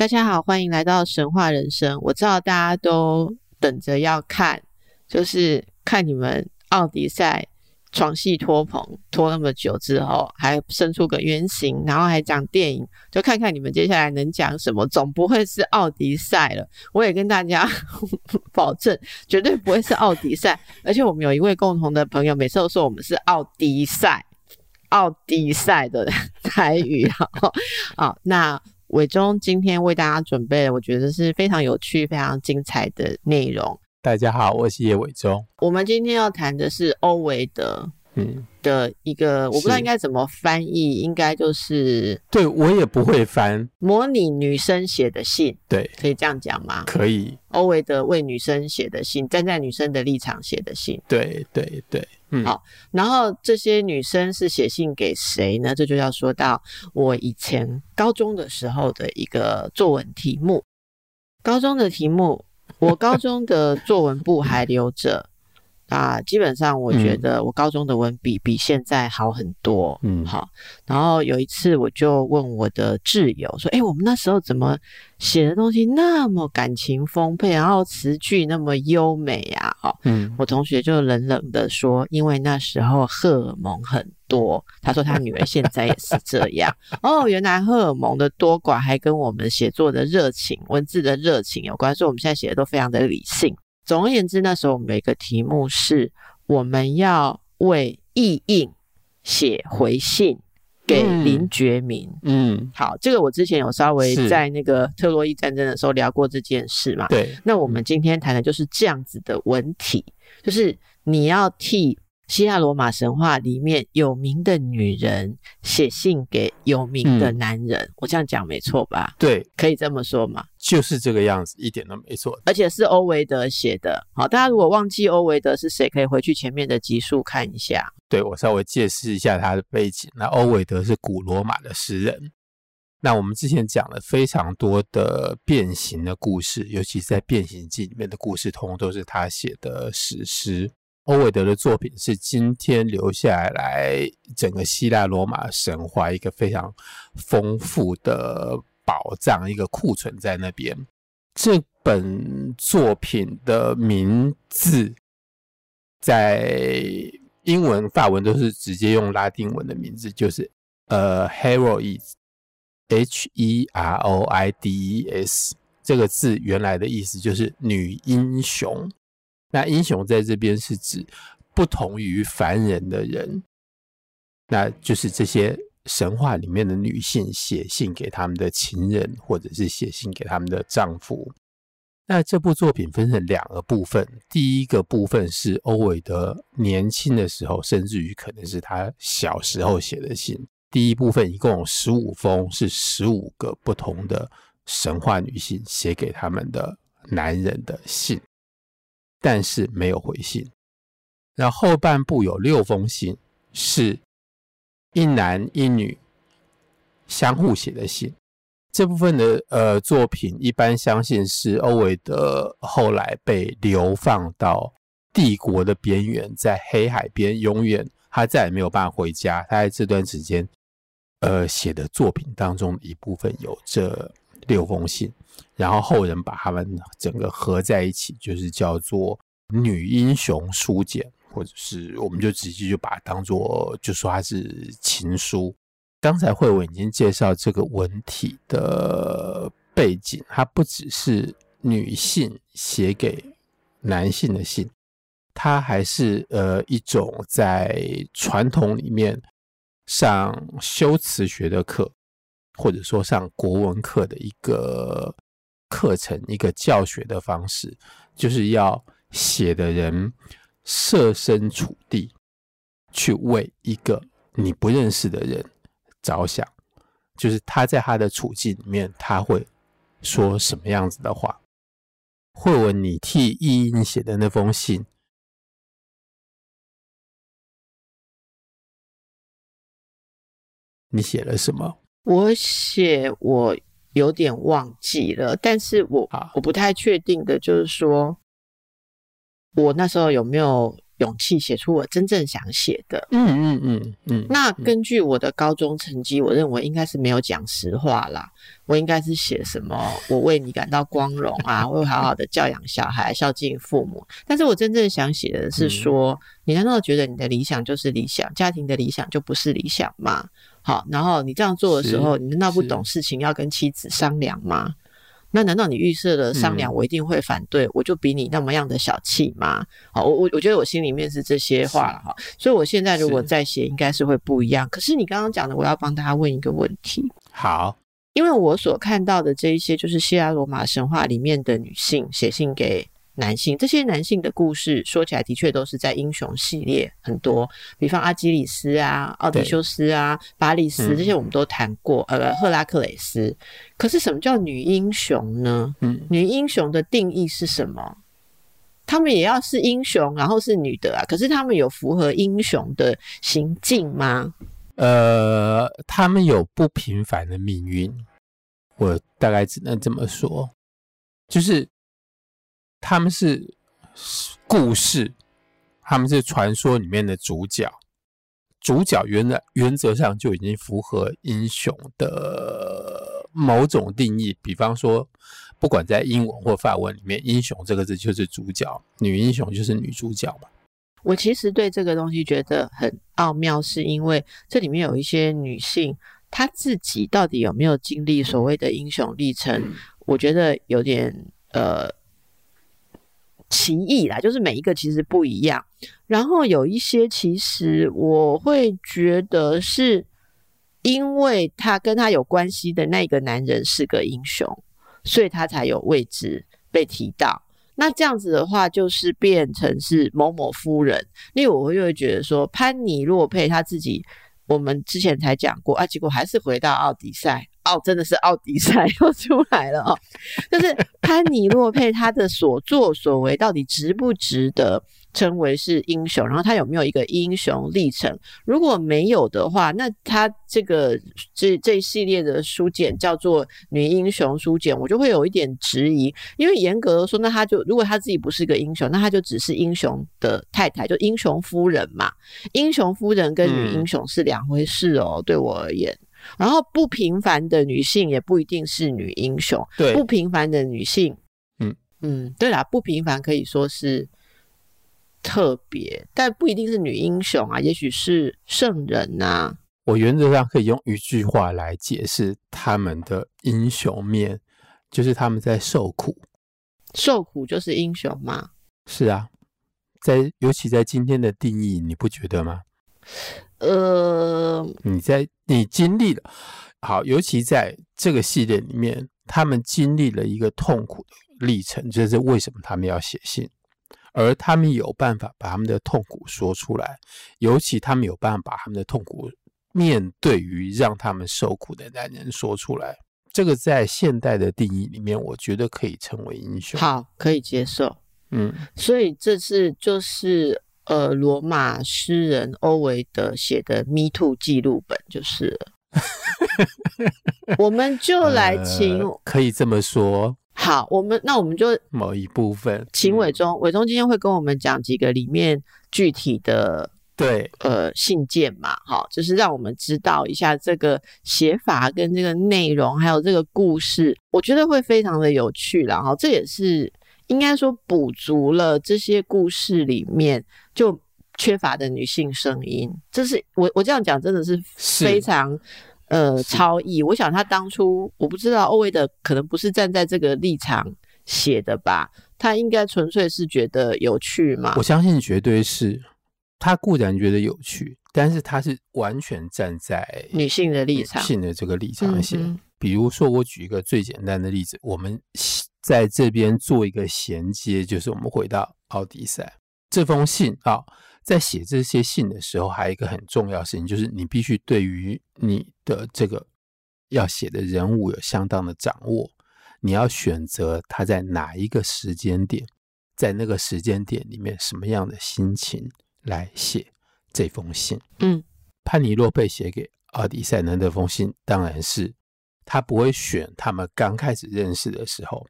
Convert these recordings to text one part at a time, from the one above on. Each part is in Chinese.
大家好，欢迎来到神话人生。我知道大家都等着要看，就是看你们奥迪赛床戏拖棚拖那么久之后，还生出个原型，然后还讲电影，就看看你们接下来能讲什么。总不会是奥迪赛了。我也跟大家 保证，绝对不会是奥迪赛。而且我们有一位共同的朋友，每次都说我们是奥迪赛，奥迪赛的台语。好，好，那。伟忠今天为大家准备了，我觉得是非常有趣、非常精彩的内容。大家好，我是叶伟忠。我们今天要谈的是欧维德，嗯，的一个，我不知道应该怎么翻译，应该就是，对我也不会翻，模拟女生写的信，对，可以这样讲吗？可以。欧维德为女生写的信，站在女生的立场写的信，对对对。好，然后这些女生是写信给谁呢？这就要说到我以前高中的时候的一个作文题目。高中的题目，我高中的作文部还留着。啊，基本上我觉得我高中的文笔比现在好很多。嗯，好。然后有一次我就问我的挚友说：“诶，我们那时候怎么写的东西那么感情丰沛，然后词句那么优美呀？”哦，嗯，我同学就冷冷的说：“因为那时候荷尔蒙很多。”他说他女儿现在也是这样。哦，原来荷尔蒙的多寡还跟我们写作的热情、文字的热情有关，所以我们现在写的都非常的理性。总而言之，那时候我们有一个题目是，我们要为意映写回信给林觉民。嗯，嗯，好，这个我之前有稍微在那个特洛伊战争的时候聊过这件事嘛。对，那我们今天谈的就是这样子的文体，就是你要替。希腊罗马神话里面有名的女人写信给有名的男人，嗯、我这样讲没错吧？对，可以这么说吗？就是这个样子，一点都没错。而且是欧维德写的。好，大家如果忘记欧维德是谁，可以回去前面的集数看一下。对，我稍微解释一下他的背景。那欧维德是古罗马的诗人。那我们之前讲了非常多的变形的故事，尤其是在《变形记》里面的故事，通通都是他写的史诗。欧维德的作品是今天留下来整个希腊罗马神话一个非常丰富的宝藏，一个库存在那边。这本作品的名字在英文、法文都是直接用拉丁文的名字，就是呃，Heroides，H E R O I D E S，这个字原来的意思就是女英雄。那英雄在这边是指不同于凡人的人，那就是这些神话里面的女性写信给他们的情人，或者是写信给他们的丈夫。那这部作品分成两个部分，第一个部分是欧维德年轻的时候，甚至于可能是他小时候写的信。第一部分一共有十五封，是十五个不同的神话女性写给他们的男人的信。但是没有回信。然后后半部有六封信，是一男一女相互写的信。这部分的呃作品，一般相信是欧维德后来被流放到帝国的边缘，在黑海边，永远他再也没有办法回家。他在这段时间呃写的作品当中的一部分有这六封信。然后后人把他们整个合在一起，就是叫做《女英雄书简》，或者是我们就直接就把它当做，就说它是情书。刚才慧文已经介绍这个文体的背景，它不只是女性写给男性的信，它还是呃一种在传统里面上修辞学的课，或者说上国文课的一个。课程一个教学的方式，就是要写的人设身处地去为一个你不认识的人着想，就是他在他的处境里面，他会说什么样子的话？慧文，你替意英写的那封信，你写了什么？我写我有点忘记了，但是我我不太确定的就是说，我那时候有没有。勇气写出我真正想写的。嗯嗯嗯嗯。那根据我的高中成绩，我认为应该是没有讲实话啦。我应该是写什么？我为你感到光荣啊！我会好好的教养小孩，孝敬父母。但是我真正想写的是说，你难道觉得你的理想就是理想？家庭的理想就不是理想吗？好，然后你这样做的时候，你难道不懂事情要跟妻子商量吗？那难道你预设了商量我一定会反对，嗯、我就比你那么样的小气吗？好，我我我觉得我心里面是这些话了哈，所以我现在如果再写，应该是会不一样。可是你刚刚讲的，我要帮大家问一个问题。好，因为我所看到的这一些，就是希腊罗马神话里面的女性写信给。男性，这些男性的故事说起来的确都是在英雄系列很多，比方阿基里斯啊、奥迪修斯啊、巴利斯这些我们都谈过，嗯、呃，赫拉克雷斯。可是什么叫女英雄呢？嗯，女英雄的定义是什么？他们也要是英雄，然后是女的啊？可是他们有符合英雄的行径吗？呃，他们有不平凡的命运，我大概只能这么说，就是。他们是故事，他们是传说里面的主角。主角原来原则上就已经符合英雄的某种定义。比方说，不管在英文或法文里面，“英雄”这个字就是主角，女英雄就是女主角嘛。我其实对这个东西觉得很奥妙，是因为这里面有一些女性，她自己到底有没有经历所谓的英雄历程？我觉得有点呃。歧义啦，就是每一个其实不一样。然后有一些其实我会觉得是因为他跟他有关系的那个男人是个英雄，所以他才有位置被提到。那这样子的话，就是变成是某某夫人。因为我会会觉得说，潘尼洛佩他自己，我们之前才讲过啊，结果还是回到奥迪赛。哦，真的是奥迪赛 又出来了哦！就是潘尼洛佩他的所作所为到底值不值得称为是英雄？然后他有没有一个英雄历程？如果没有的话，那他这个这这一系列的书简叫做女英雄书简，我就会有一点质疑，因为严格的说，那他就如果他自己不是个英雄，那他就只是英雄的太太，就英雄夫人嘛。英雄夫人跟女英雄是两回事哦，嗯、对我而言。然后不平凡的女性也不一定是女英雄，对，不平凡的女性，嗯嗯，对啦，不平凡可以说是特别，但不一定是女英雄啊，也许是圣人呐、啊。我原则上可以用一句话来解释他们的英雄面，就是他们在受苦，受苦就是英雄吗？是啊，在尤其在今天的定义，你不觉得吗？呃，你在你经历了好，尤其在这个系列里面，他们经历了一个痛苦的历程，这、就是为什么他们要写信，而他们有办法把他们的痛苦说出来，尤其他们有办法把他们的痛苦面对于让他们受苦的男人说出来，这个在现代的定义里面，我觉得可以称为英雄，好，可以接受，嗯，所以这次就是。呃，罗马诗人欧维德写的《Me Too》记录本就是了，我们就来请、呃，可以这么说。好，我们那我们就某一部分，请伟忠，伟忠今天会跟我们讲几个里面具体的对呃信件嘛，好，就是让我们知道一下这个写法跟这个内容，还有这个故事，我觉得会非常的有趣啦。哈，这也是。应该说补足了这些故事里面就缺乏的女性声音，这是我我这样讲真的是非常呃超意。我想他当初我不知道欧维德可能不是站在这个立场写的吧，他应该纯粹是觉得有趣嘛。我相信绝对是他固然觉得有趣，但是他是完全站在女性的立场，女性的这个立场写。嗯、比如说，我举一个最简单的例子，我们。在这边做一个衔接，就是我们回到奥迪赛。这封信啊，在写这些信的时候，还有一个很重要的事情，就是你必须对于你的这个要写的人物有相当的掌握，你要选择他在哪一个时间点，在那个时间点里面什么样的心情来写这封信。嗯，潘尼洛佩写给奥迪赛的那封信，当然是他不会选他们刚开始认识的时候，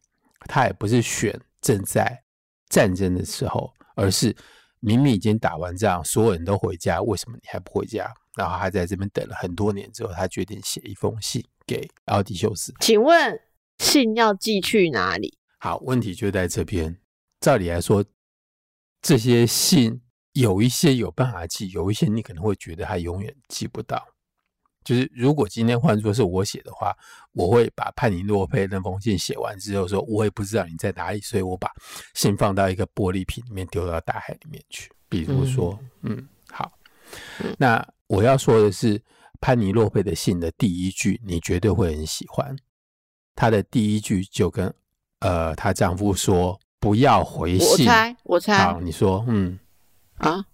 他也不是选正在战争的时候，而是明明已经打完仗，所有人都回家，为什么你还不回家？然后他在这边等了很多年之后，他决定写一封信给奥迪修斯。请问信要寄去哪里？好，问题就在这边。照理来说，这些信有一些有办法寄，有一些你可能会觉得他永远寄不到。就是如果今天换作是我写的话，我会把潘尼洛佩那封信写完之后说，我也不知道你在哪里，所以我把信放到一个玻璃瓶里面丢到大海里面去。比如说，嗯，嗯，好，那。我要说的是，潘尼洛佩的信的第一句，你绝对会很喜欢。她的第一句就跟呃，她丈夫说：“不要回信。”我猜，我猜。好，你说，嗯，啊，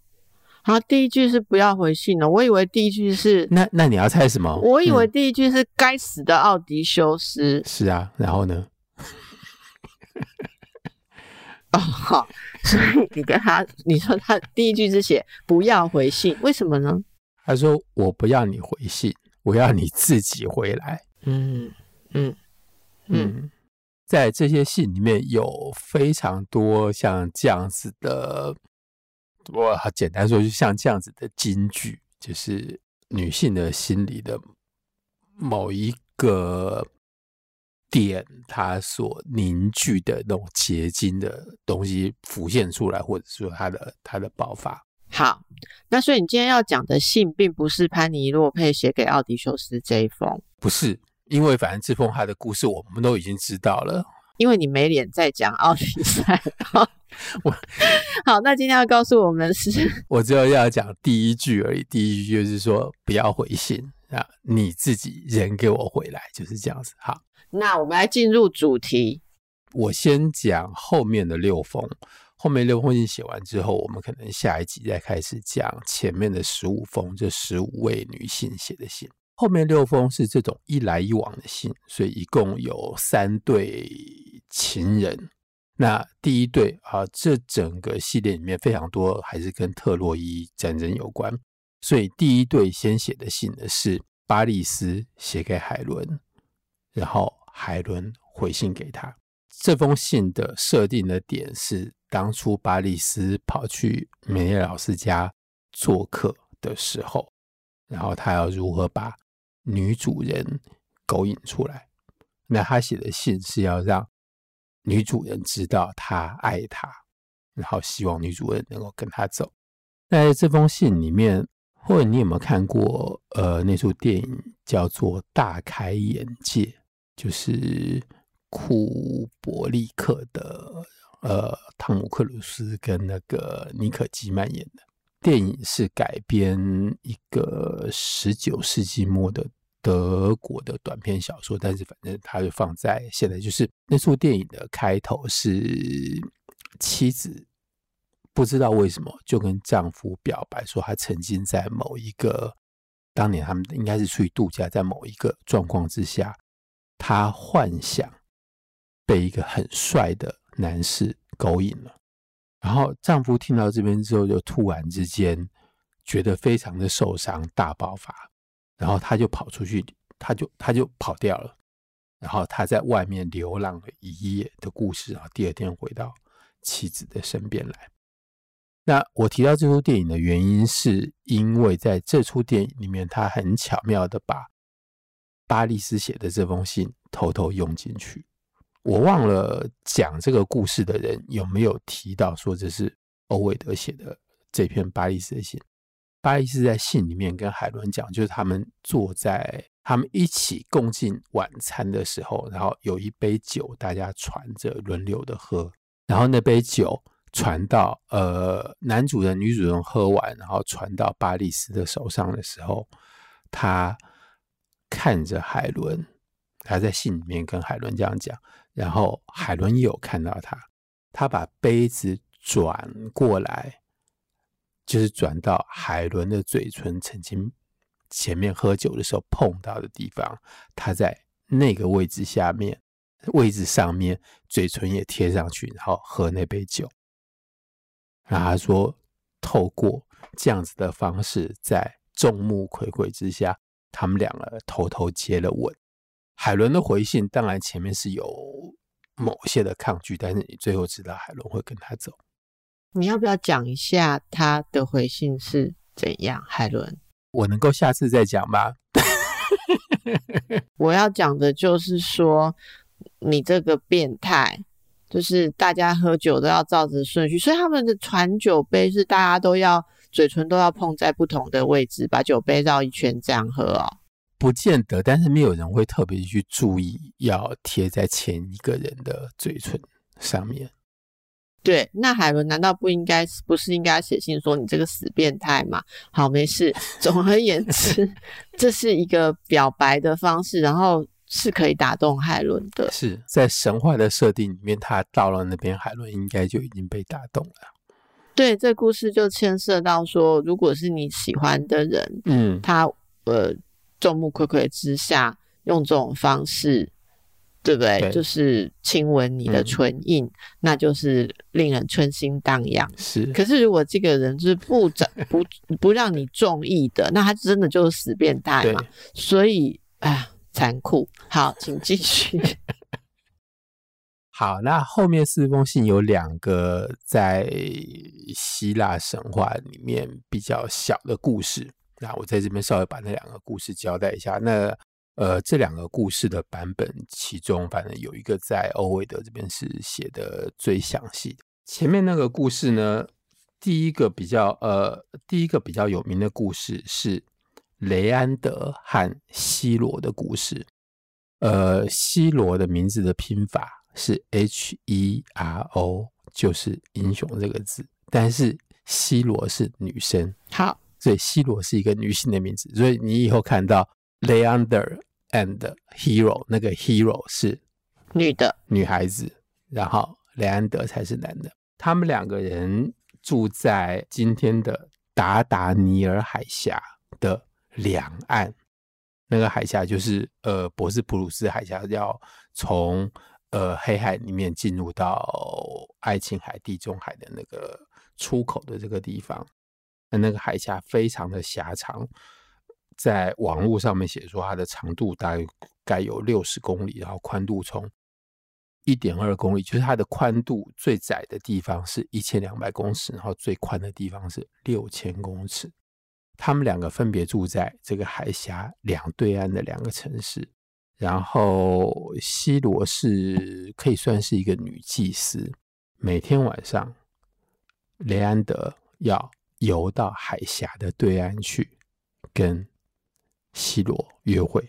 好，第一句是不要回信了。我以为第一句是那那你要猜什么？我以为第一句是该死的奥迪修斯。嗯。是啊，然后呢？哦，好，所以你跟他，你说他第一句是写不要回信，为什么呢？他说：“我不要你回信，我要你自己回来。嗯”嗯嗯嗯，在这些信里面有非常多像这样子的，我简单说，就像这样子的金句，就是女性的心里的某一个点，它所凝聚的那种结晶的东西浮现出来，或者说它的它的爆发。好，那所以你今天要讲的信，并不是潘尼洛佩写给奥迪修斯这一封，不是，因为反正这封他的故事我们都已经知道了，因为你没脸再讲奥迪赛。我好，那今天要告诉我们的是，我只有要讲第一句而已，第一句就是说不要回信啊，你自己人给我回来，就是这样子。好，那我们来进入主题，我先讲后面的六封。后面六封信写完之后，我们可能下一集再开始讲前面的十五封，这十五位女性写的信。后面六封是这种一来一往的信，所以一共有三对情人。那第一对啊，这整个系列里面非常多还是跟特洛伊战争有关，所以第一对先写的信呢是巴利斯写给海伦，然后海伦回信给他。这封信的设定的点是，当初巴利斯跑去梅列老师家做客的时候，然后他要如何把女主人勾引出来？那他写的信是要让女主人知道他爱她，然后希望女主人能够跟他走。在这封信里面，或者你有没有看过？呃，那出电影叫做《大开眼界》，就是。库伯利克的呃，汤姆克鲁斯跟那个妮可基曼演的电影是改编一个十九世纪末的德国的短篇小说，但是反正它就放在现在，就是那出电影的开头是妻子不知道为什么就跟丈夫表白说，她曾经在某一个当年他们应该是出去度假，在某一个状况之下，她幻想。被一个很帅的男士勾引了，然后丈夫听到这边之后，就突然之间觉得非常的受伤，大爆发，然后他就跑出去，他就他就跑掉了，然后他在外面流浪了一夜的故事，然后第二天回到妻子的身边来。那我提到这出电影的原因，是因为在这出电影里面，他很巧妙的把巴利斯写的这封信偷偷用进去。我忘了讲这个故事的人有没有提到说，这是欧维德写的这篇巴利斯的信。巴利斯在信里面跟海伦讲，就是他们坐在他们一起共进晚餐的时候，然后有一杯酒，大家传着轮流的喝，然后那杯酒传到呃男主人女主人喝完，然后传到巴利斯的手上的时候，他看着海伦，他在信里面跟海伦这样讲。然后海伦有看到他，他把杯子转过来，就是转到海伦的嘴唇曾经前面喝酒的时候碰到的地方，他在那个位置下面位置上面，嘴唇也贴上去，然后喝那杯酒。然后他说，透过这样子的方式，在众目睽睽之下，他们两个偷偷接了吻。海伦的回信，当然前面是有某些的抗拒，但是你最后知道海伦会跟他走。你要不要讲一下他的回信是怎样？海伦，我能够下次再讲吗？我要讲的就是说，你这个变态。就是大家喝酒都要照着顺序，所以他们的传酒杯是大家都要嘴唇都要碰在不同的位置，把酒杯绕一圈这样喝哦。不见得，但是没有人会特别去注意要贴在前一个人的嘴唇上面。对，那海伦难道不应该不是应该写信说你这个死变态吗？好，没事。总而言之，这是一个表白的方式，然后。是可以打动海伦的，是在神话的设定里面，他到了那边，海伦应该就已经被打动了。对，这故事就牵涉到说，如果是你喜欢的人，嗯，他呃众目睽睽之下用这种方式，对不对？对，就是亲吻你的唇印，嗯，那就是令人春心荡漾。是，可是如果这个人是不长不，不让你中意的，那他真的就是死变态嘛。所以，哎。残酷。好，请继续。好，那后面四封信有两个在希腊神话里面比较小的故事。那我在这边稍微把那两个故事交代一下。那呃，这两个故事的版本，其中反正有一个在欧维德这边是写的最详细的。前面那个故事呢，第一个比较呃，第一个比较有名的故事是。雷安德和希罗的故事，呃，希罗的名字的拼法是 H E R O，就是英雄这个字，但是希罗是女生，好，所以希罗是一个女性的名字，所以你以后看到 Leander and Hero，那个 Hero 是女的女孩子，然后雷安德才是男的，他们两个人住在今天的达达尼尔海峡的。两岸那个海峡就是呃，博斯普鲁斯海峡，要从呃黑海里面进入到爱琴海、地中海的那个出口的这个地方。那那个海峡非常的狭长，在网络上面写说它的长度大概有六十公里，然后宽度从一点二公里，就是它的宽度最窄的地方是一千两百公尺，然后最宽的地方是六千公尺。他们两个分别住在这个海峡两对岸的两个城市，然后西罗是可以算是一个女祭司。每天晚上，雷安德要游到海峡的对岸去跟希罗约会，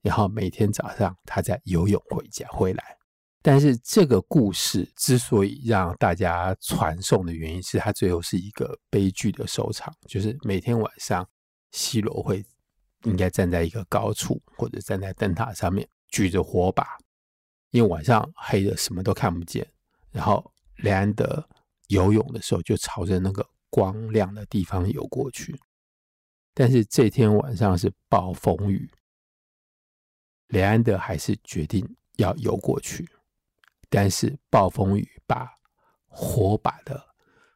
然后每天早上他在游泳回家回来。但是这个故事之所以让大家传颂的原因是，他最后是一个悲剧的收场，就是每天晚上，希罗会应该站在一个高处，或者站在灯塔上面举着火把，因为晚上黑的什么都看不见。然后雷安德游泳的时候就朝着那个光亮的地方游过去，但是这天晚上是暴风雨，雷安德还是决定要游过去。但是暴风雨把火把的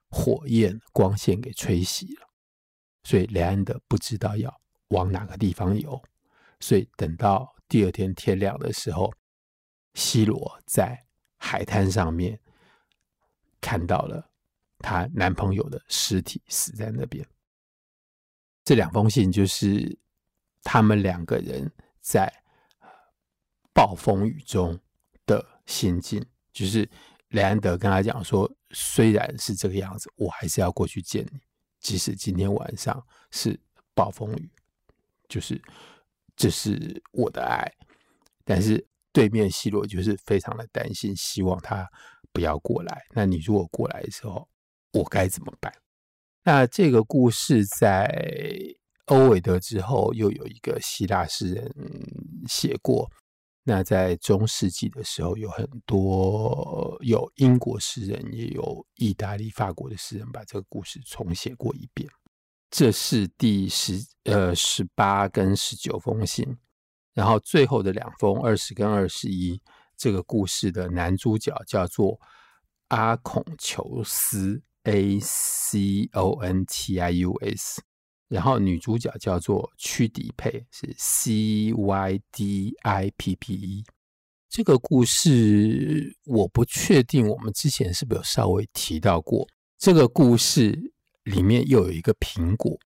火焰光线给吹熄了，所以雷安德不知道要往哪个地方游，所以等到第二天天亮的时候，希罗在海滩上面看到了她男朋友的尸体死在那边。这两封信就是他们两个人在暴风雨中的心境，就是雷安德跟他讲说，虽然是这个样子，我还是要过去见你，即使今天晚上是暴风雨，就是这是我的爱。但是对面希罗就是非常的担心，希望他不要过来。那你如果过来的时候，我该怎么办？那这个故事在欧维德之后，又有一个希腊诗人写过。那在中世纪的时候，有很多有英国诗人，也有意大利、法国的诗人，把这个故事重写过一遍。这是第十呃十八跟十九封信，然后最后的两封二十跟二十一，这个故事的男主角叫做阿孔求斯 （A C O N T I U S），然后女主角叫做屈迪佩，是 C Y D I P P E。这个故事我不确定，我们之前是不是有稍微提到过？这个故事里面又有一个苹果，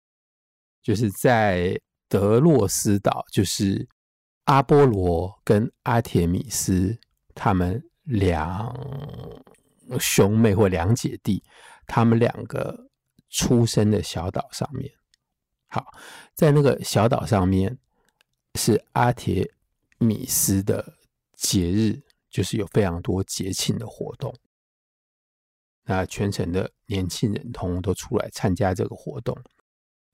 就是在德洛斯岛，就是。阿波罗跟阿铁米斯他们两兄妹或两姐弟，他们两个出生的小岛上面，好，在那个小岛上面是阿铁米斯的节日，就是有非常多节庆的活动。那全城的年轻人通通都出来参加这个活动。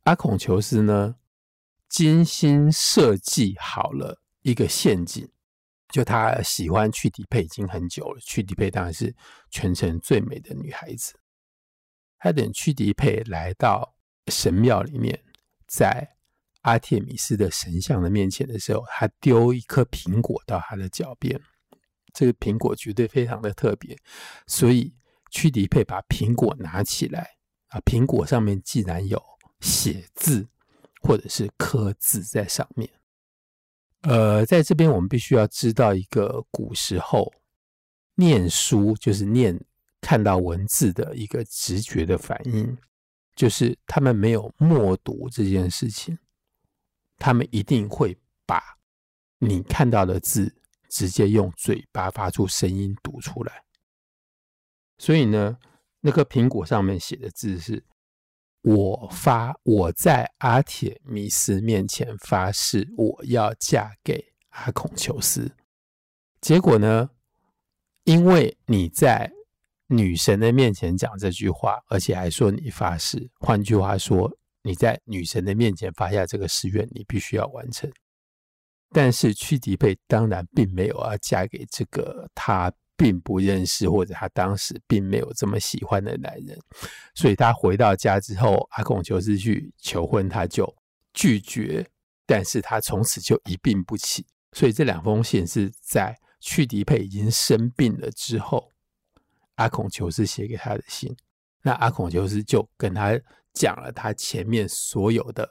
阿孔求斯呢，精心设计好了。一个陷阱，就他喜欢去迪佩已经很久了。去迪佩当然是全城最美的女孩子。他等屈迪佩来到神庙里面，在阿提米斯的神像的面前的时候，他丢一颗苹果到他的脚边。这个苹果绝对非常的特别，所以屈迪佩把苹果拿起来啊，苹果上面竟然有写字或者是刻字在上面。呃，在这边我们必须要知道一个古时候念书，就是念看到文字的一个直觉的反应，就是他们没有默读这件事情，他们一定会把你看到的字直接用嘴巴发出声音读出来。所以呢，那个苹果上面写的字是。我发，我在阿铁米斯面前发誓，我要嫁给阿孔求斯。结果呢，因为你在女神的面前讲这句话，而且还说你发誓，换句话说，你在女神的面前发下这个誓愿，你必须要完成。但是屈迪佩当然并没有要嫁给这个他。并不认识，或者他当时并没有这么喜欢的男人，所以他回到家之后，阿孔裘斯去求婚，他就拒绝，但是他从此就一病不起。所以这两封信是在屈迪佩已经生病了之后，阿孔裘斯写给他的信。那阿孔裘斯就跟他讲了他前面所有的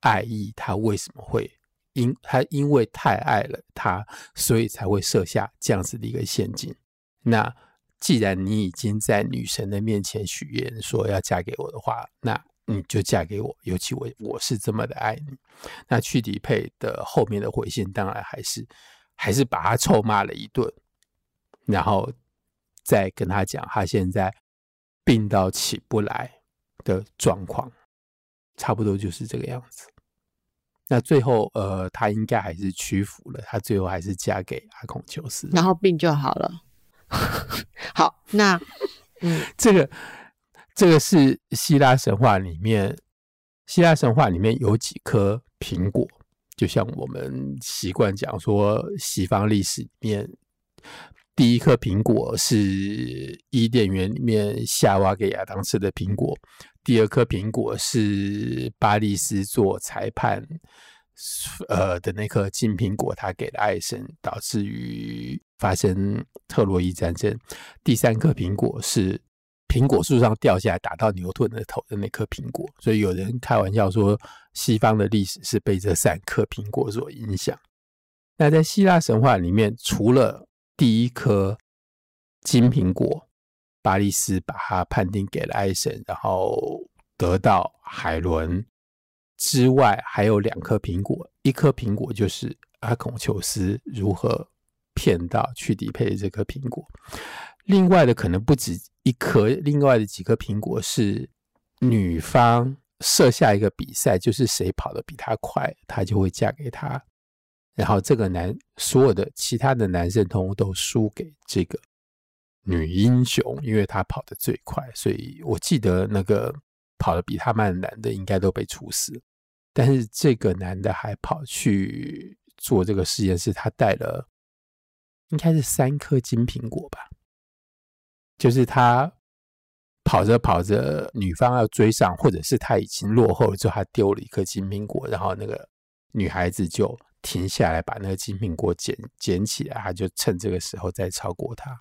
爱意，他为什么会因他因为太爱了他，所以才会设下这样子的一个陷阱。那既然你已经在女神的面前许愿说要嫁给我的话，那你就嫁给我。尤其我我是这么的爱你。那屈迪佩的后面的回信，当然还是还是把他臭骂了一顿，然后再跟他讲他现在病到起不来的状况，差不多就是这个样子。那最后，呃，他应该还是屈服了，他最后还是嫁给阿孔丘斯，然后病就好了。好，那嗯，这个这个是希腊神话里面，希腊神话里面有几颗苹果，就像我们习惯讲说，西方历史里面第一颗苹果是伊甸园里面夏娃给亚当吃的苹果，第二颗苹果是巴力斯做裁判。呃的那颗金苹果，他给了爱神，导致于发生特洛伊战争。第三颗苹果是苹果树上掉下来打到牛顿的头的那颗苹果。所以有人开玩笑说，西方的历史是被这三颗苹果所影响。那在希腊神话里面，除了第一颗金苹果，巴力斯把它判定给了爱神，然后得到海伦。之外还有两颗苹果，一颗苹果就是阿孔裘斯如何骗到去迪佩的这颗苹果，另外的可能不止一颗，另外的几颗苹果是女方设下一个比赛，就是谁跑得比他快，他就会嫁给他。然后这个男所有的其他的男生通通都输给这个女英雄，因为他跑得最快，所以我记得那个。跑得比他慢的男的应该都被处死，但是这个男的还跑去做这个实验室，他带了应该是三颗金苹果吧，就是他跑着跑着，女方要追上，或者是他已经落后了之后，他丢了一颗金苹果，然后那个女孩子就停下来把那个金苹果捡捡起来，他就趁这个时候再超过他，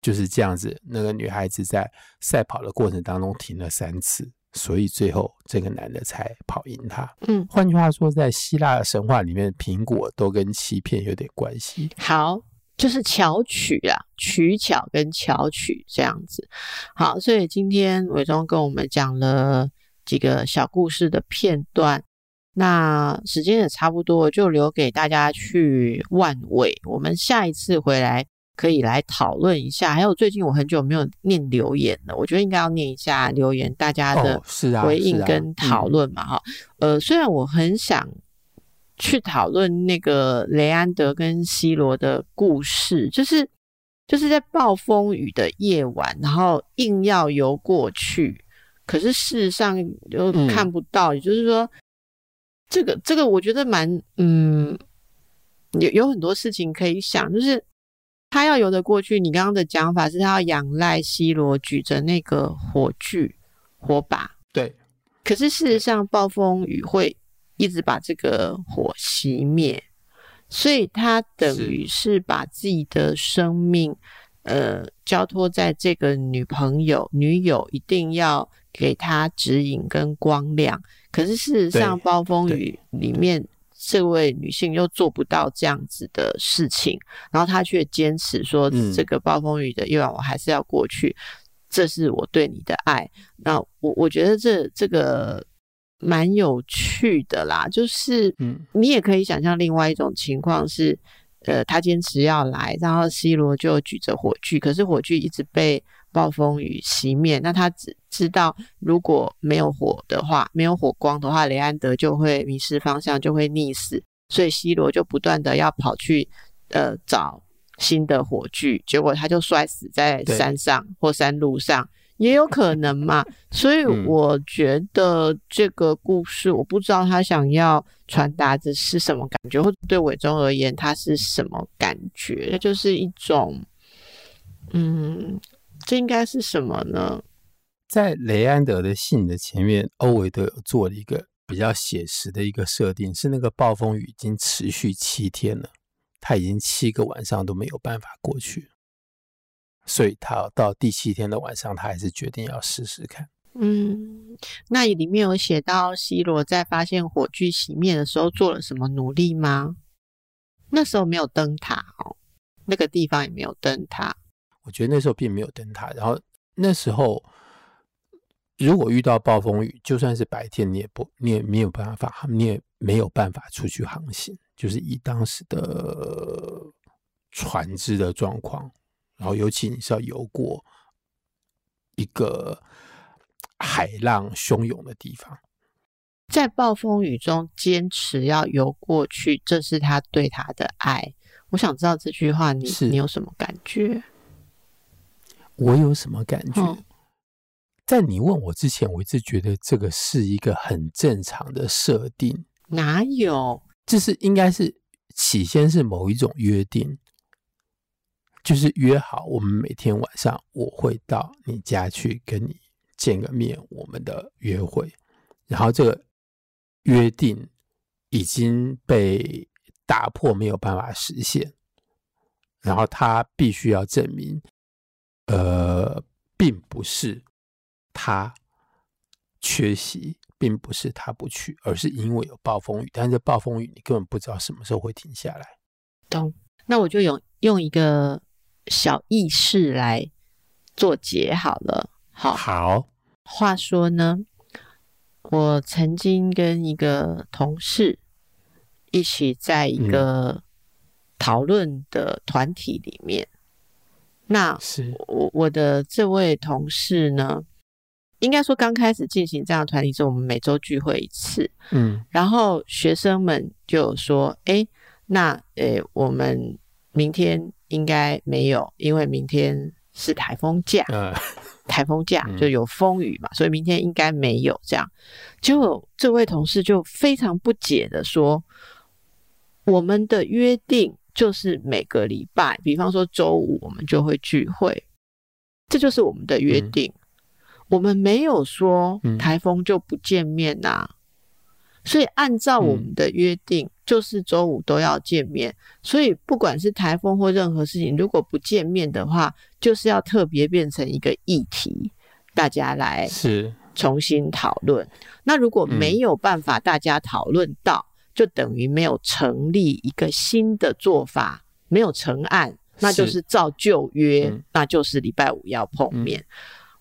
就是这样子。那个女孩子在赛跑的过程当中停了三次，所以最后这个男的才跑赢她。嗯，换句话说，在希腊的神话里面，苹果都跟欺骗有点关系。好，就是巧取啊，取巧跟巧取这样子。好，所以今天伟忠跟我们讲了几个小故事的片段。那时间也差不多，就留给大家去万味。我们下一次回来可以来讨论一下。还有最近我很久没有念留言了，我觉得应该要念一下留言，大家的回应跟讨论嘛，哈、哦。呃，虽然我很想去讨论那个雷安德跟西罗的故事，就是就是在暴风雨的夜晚，然后硬要游过去，可是事实上又看不到，嗯、也就是说。这个这个我觉得蛮嗯，有有很多事情可以想，就是他要游得过去。你刚刚的讲法是他要仰赖西罗举着那个火炬火把，对。可是事实上，暴风雨会一直把这个火熄灭，所以他等于是把自己的生命呃交托在这个女朋友女友，一定要给他指引跟光亮。可是事实上，暴风雨里面这位女性又做不到这样子的事情，然后她却坚持说：“这个暴风雨的夜晚，我还是要过去，这是我对你的爱。”那我我觉得这这个蛮有趣的啦，就是你也可以想象另外一种情况是，呃，他坚持要来，然后 C 罗就举着火炬，可是火炬一直被。暴风雨熄灭，那他只知道如果没有火的话，没有火光的话，雷安德就会迷失方向，就会溺死。所以西罗就不断的要跑去呃找新的火炬，结果他就摔死在山上或山路上，也有可能嘛。所以我觉得这个故事，我不知道他想要传达的是什么感觉，或者对伟忠而言，他是什么感觉？那就是一种嗯。这应该是什么呢？在雷安德的信的前面，欧维德有做了一个比较写实的一个设定，是那个暴风雨已经持续七天了，他已经七个晚上都没有办法过去，所以他到第七天的晚上，他还是决定要试试看。嗯，那里面有写到西罗在发现火炬熄灭的时候做了什么努力吗？那时候没有灯塔哦，那个地方也没有灯塔。我觉得那时候并没有灯塔，然后那时候如果遇到暴风雨，就算是白天，你也不，你也没有办法，你也没有办法出去航行。就是以当时的船只的状况，然后尤其你是要游过一个海浪汹涌的地方，在暴风雨中坚持要游过去，这是他对他的爱。我想知道这句话你，你你有什么感觉？我有什么感觉？嗯、在你问我之前，我一直觉得这个是一个很正常的设定。哪有？这是应该是起先是某一种约定，就是约好我们每天晚上我会到你家去跟你见个面，我们的约会。然后这个约定已经被打破，没有办法实现。然后他必须要证明。呃，并不是他缺席，并不是他不去，而是因为有暴风雨。但是暴风雨你根本不知道什么时候会停下来。懂？那我就用用一个小意识来做结好了。好，好。话说呢，我曾经跟一个同事一起在一个讨论的团体里面。嗯那是我我的这位同事呢，应该说刚开始进行这样的团体是我们每周聚会一次，嗯，然后学生们就说，哎，那诶，我们明天应该没有，因为明天是台风假，呃、台风假就有风雨嘛，嗯、所以明天应该没有这样。结果这位同事就非常不解的说，我们的约定。就是每个礼拜，比方说周五，我们就会聚会，这就是我们的约定。嗯、我们没有说台风就不见面呐、啊，嗯、所以按照我们的约定，就是周五都要见面，所以不管是台风或任何事情，如果不见面的话，就是要特别变成一个议题，大家来是。重新讨论。那如果没有办法大家讨论到，嗯，就等于没有成立一个新的做法，没有成案，那就是照旧约，嗯，那就是礼拜五要碰面。嗯，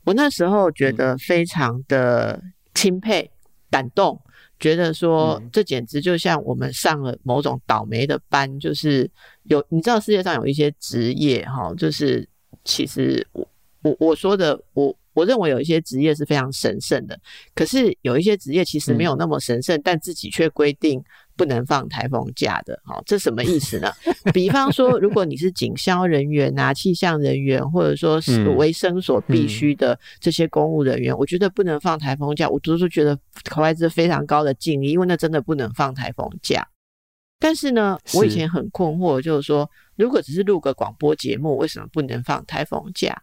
我那时候觉得非常的钦佩、感动。觉得说，这简直就像我们上了某种倒霉的班，就是有你知道世界上有一些职业哈，就是其实我我我说的我我认为有一些职业是非常神圣的，可是有一些职业其实没有那么神圣，但自己却规定。不能放台风假的，好，这什么意思呢？比方说，如果你是警消人员啊、气象人员，或者说是维生所必须的这些公务人员，嗯嗯、我觉得不能放台风假，我都是觉得考来是非常高的敬意，因为那真的不能放台风假。但是呢，我以前很困惑，就是说，如果只是录个广播节目，为什么不能放台风假？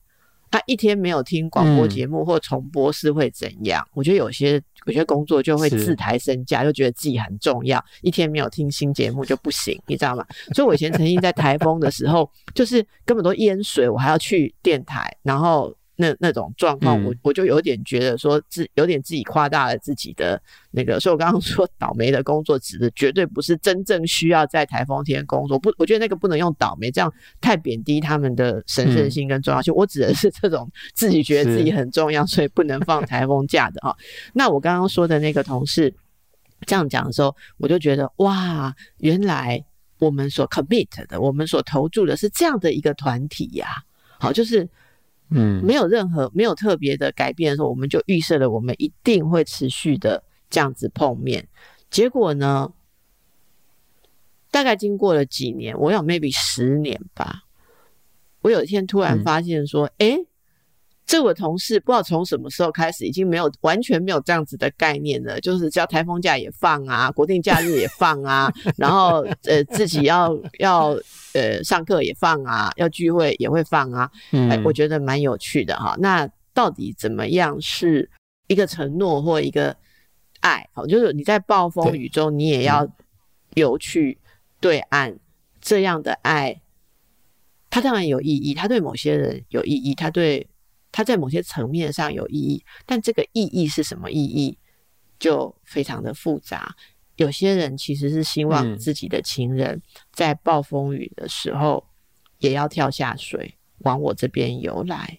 他一天没有听广播节目或重播是会怎样？嗯、我觉得有些有些工作就会自抬身价，就觉得自己很重要。一天没有听新节目就不行，你知道吗？所以我以前曾经在台风的时候，就是根本都淹水，我还要去电台，然后。那那种状况，我我就有点觉得说自有点自己夸大了自己的那个，所以我刚刚 说倒霉的工作指的绝对不是真正需要在台风天工作，不，我觉得那个不能用倒霉，这样太贬低他们的神圣性跟重要性。我指的是这种自己觉得自己很重要，所以不能放台风假的哈。那我刚刚说的那个同事这样讲的时候，我就觉得哇，原来我们所 commit 的，我们所投注的是这样的一个团体呀。好，就是。嗯，没有任何没有特别的改变的时候，我们就预设了我们一定会持续的这样子碰面。结果呢，大概经过了几年，我有 maybe 十年吧，我有一天突然发现说，哎、嗯。诶这位同事不知道从什么时候开始，已经没有完全没有这样子的概念了，就是只要台风假也放啊，国定假日也放啊，然后呃自己要要呃上课也放啊，要聚会也会放啊，嗯、哎，我觉得蛮有趣的哈。那到底怎么样是一个承诺或一个爱？好，就是你在暴风雨中，你也要有去对岸这样的爱，它当然有意义，它对某些人有意义，它对。它在某些层面上有意义，但这个意义是什么意义，就非常的复杂。有些人其实是希望自己的情人在暴风雨的时候也要跳下水，往我这边游来。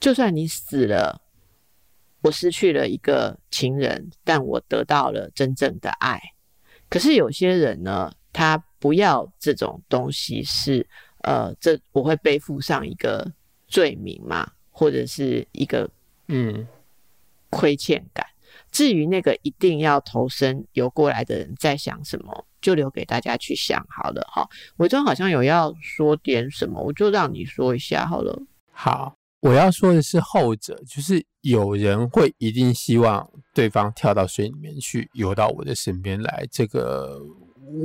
就算你死了，我失去了一个情人，但我得到了真正的爱。可是有些人呢，他不要这种东西是，是呃，这我会背负上一个罪名嘛？或者是一个嗯亏欠感。至于那个一定要投身游过来的人在想什么，就留给大家去想好了哈。伟忠好像有要说点什么，我就让你说一下好了。好，我要说的是后者，就是有人会一定希望对方跳到水里面去，游到我的身边来。这个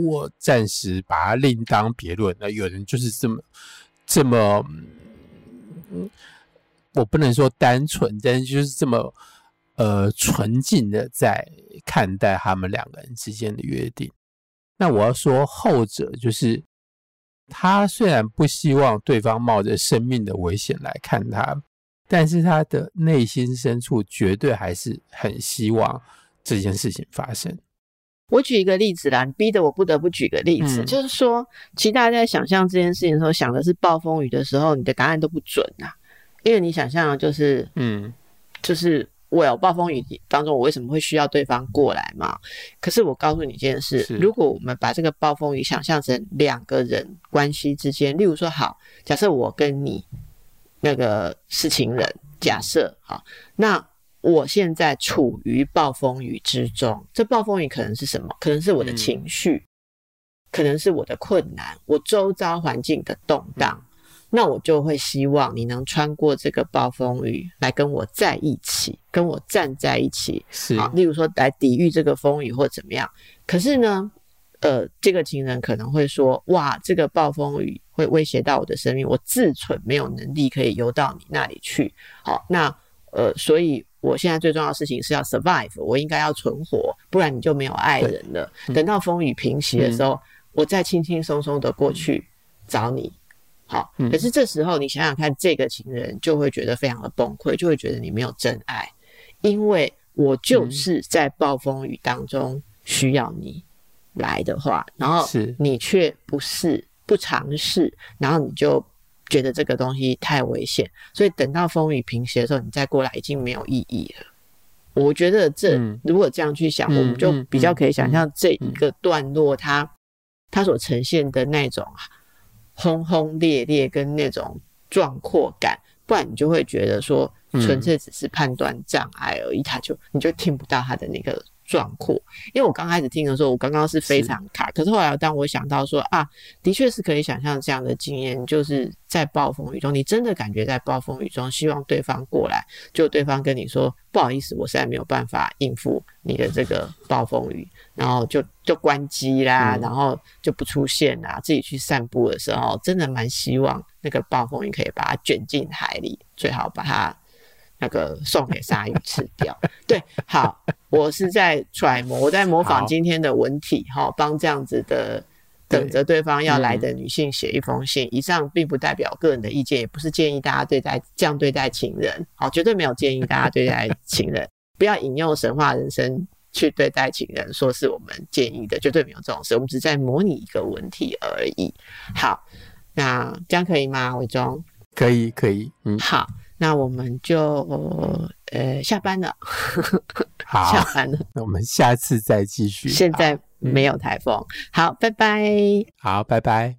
我暂时把它另当别论。那有人就是这么这么嗯。我不能说单纯，但是就是这么呃纯净的在看待他们两个人之间的约定。那我要说后者，就是他虽然不希望对方冒着生命的危险来看他，但是他的内心深处绝对还是很希望这件事情发生。我举一个例子啦，你逼得我不得不举个例子，嗯、就是说，其实大家在想象这件事情的时候，想的是暴风雨的时候，你的答案都不准啊。因为你想象就是，嗯，就是我有暴风雨当中，我为什么会需要对方过来嘛？可是我告诉你一件事，如果我们把这个暴风雨想象成两个人关系之间，例如说，好，假设我跟你那个是情人，假设好，那我现在处于暴风雨之中，这暴风雨可能是什么？可能是我的情绪，嗯、可能是我的困难，我周遭环境的动荡。嗯那我就会希望你能穿过这个暴风雨来跟我在一起，跟我站在一起，是啊，例如说来抵御这个风雨或怎么样。可是呢，呃，这个情人可能会说，哇，这个暴风雨会威胁到我的生命，我自蠢没有能力可以游到你那里去。好，那呃，所以我现在最重要的事情是要 survive，我应该要存活，不然你就没有爱人了。嗯、等到风雨平息的时候，嗯、我再轻轻松松的过去找你。好，可是这时候你想想看，这个情人就会觉得非常的崩溃，就会觉得你没有真爱，因为我就是在暴风雨当中需要你来的话，然后你却不是不尝试，然后你就。觉得这个东西太危险，所以等到风雨平息的时候，你再过来已经没有意义了。我觉得这、嗯、如果这样去想，嗯、我们就比较可以想象这一个段落它，它它所呈现的那种轰轰烈烈跟那种壮阔感，不然你就会觉得说纯粹只是判断障碍而已，它就你就听不到他的那个。壮阔，因为我刚开始听的时候，我刚刚是非常卡，是可是后来当我想到说啊，的确是可以想象这样的经验，就是在暴风雨中，你真的感觉在暴风雨中，希望对方过来，就对方跟你说不好意思，我实在没有办法应付你的这个暴风雨，然后就就关机啦，嗯、然后就不出现啦，自己去散步的时候，真的蛮希望那个暴风雨可以把它卷进海里，最好把它。那个送给鲨鱼吃掉，对，好，我是在揣摩，我在模仿今天的文体，哈，帮这样子的等着对方要来的女性写一封信。以上并不代表个人的意见，也不是建议大家对待这样对待情人，好，绝对没有建议大家对待情人，不要引用神话人生去对待情人，说是我们建议的，绝对没有这种事，我们只是在模拟一个文体而已。好，那这样可以吗？伟忠？可以，可以，嗯，好。那我们就呃下班了，好，下班了。那我们下次再继续。现在没有台风，好，拜拜。好，拜拜。